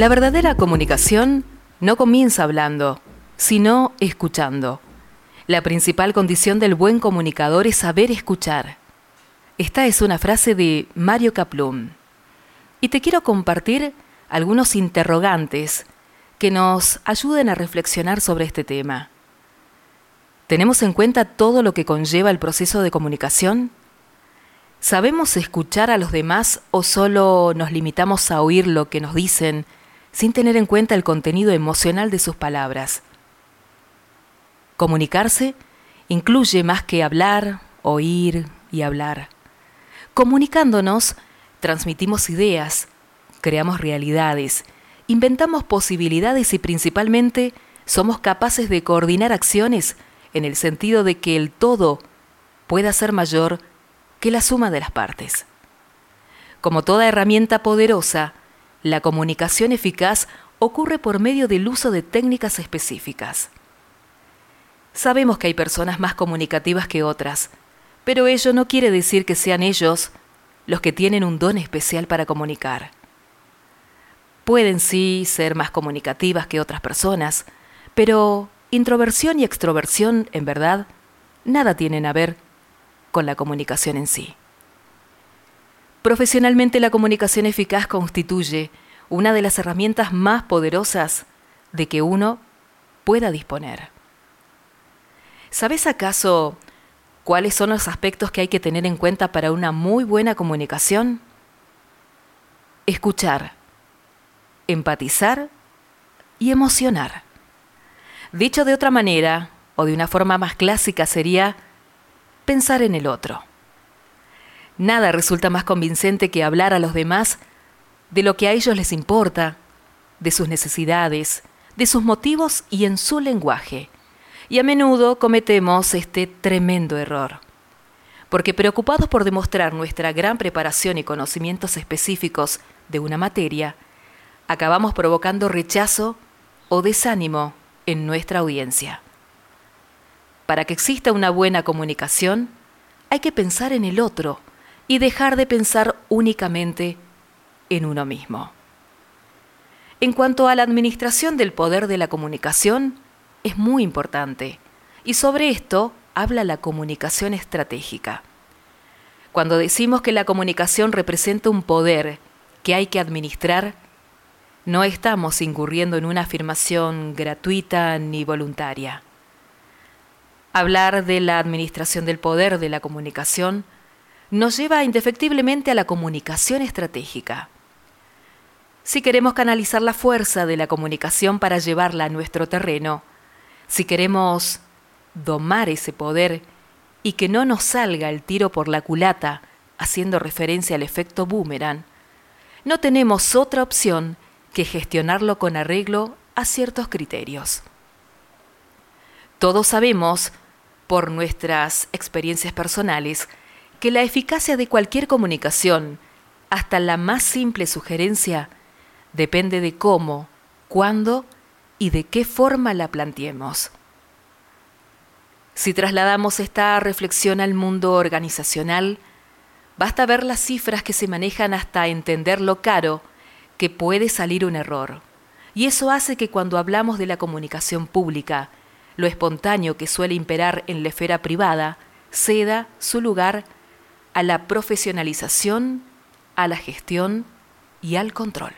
La verdadera comunicación no comienza hablando, sino escuchando. La principal condición del buen comunicador es saber escuchar. Esta es una frase de Mario Kaplum. Y te quiero compartir algunos interrogantes que nos ayuden a reflexionar sobre este tema. ¿Tenemos en cuenta todo lo que conlleva el proceso de comunicación? ¿Sabemos escuchar a los demás o solo nos limitamos a oír lo que nos dicen sin tener en cuenta el contenido emocional de sus palabras? Comunicarse incluye más que hablar, oír y hablar. Comunicándonos, transmitimos ideas, creamos realidades, inventamos posibilidades y principalmente somos capaces de coordinar acciones en el sentido de que el todo pueda ser mayor que la suma de las partes. Como toda herramienta poderosa, la comunicación eficaz ocurre por medio del uso de técnicas específicas. Sabemos que hay personas más comunicativas que otras, pero ello no quiere decir que sean ellos los que tienen un don especial para comunicar. Pueden sí ser más comunicativas que otras personas, pero introversión y extroversión, en verdad, nada tienen a ver con la comunicación en sí. Profesionalmente la comunicación eficaz constituye una de las herramientas más poderosas de que uno pueda disponer. ¿Sabes acaso cuáles son los aspectos que hay que tener en cuenta para una muy buena comunicación? Escuchar, empatizar y emocionar. Dicho de otra manera, o de una forma más clásica, sería pensar en el otro. Nada resulta más convincente que hablar a los demás de lo que a ellos les importa, de sus necesidades, de sus motivos y en su lenguaje. Y a menudo cometemos este tremendo error. Porque preocupados por demostrar nuestra gran preparación y conocimientos específicos de una materia, acabamos provocando rechazo o desánimo en nuestra audiencia. Para que exista una buena comunicación, hay que pensar en el otro y dejar de pensar únicamente en uno mismo. En cuanto a la administración del poder de la comunicación, es muy importante, y sobre esto habla la comunicación estratégica. Cuando decimos que la comunicación representa un poder que hay que administrar, no estamos incurriendo en una afirmación gratuita ni voluntaria. Hablar de la administración del poder de la comunicación nos lleva indefectiblemente a la comunicación estratégica. Si queremos canalizar la fuerza de la comunicación para llevarla a nuestro terreno, si queremos domar ese poder y que no nos salga el tiro por la culata, haciendo referencia al efecto boomerang, no tenemos otra opción que gestionarlo con arreglo a ciertos criterios. Todos sabemos por nuestras experiencias personales que la eficacia de cualquier comunicación, hasta la más simple sugerencia, depende de cómo, cuándo y de qué forma la planteemos. Si trasladamos esta reflexión al mundo organizacional, basta ver las cifras que se manejan hasta entender lo caro que puede salir un error. Y eso hace que cuando hablamos de la comunicación pública, lo espontáneo que suele imperar en la esfera privada ceda su lugar a la profesionalización, a la gestión y al control.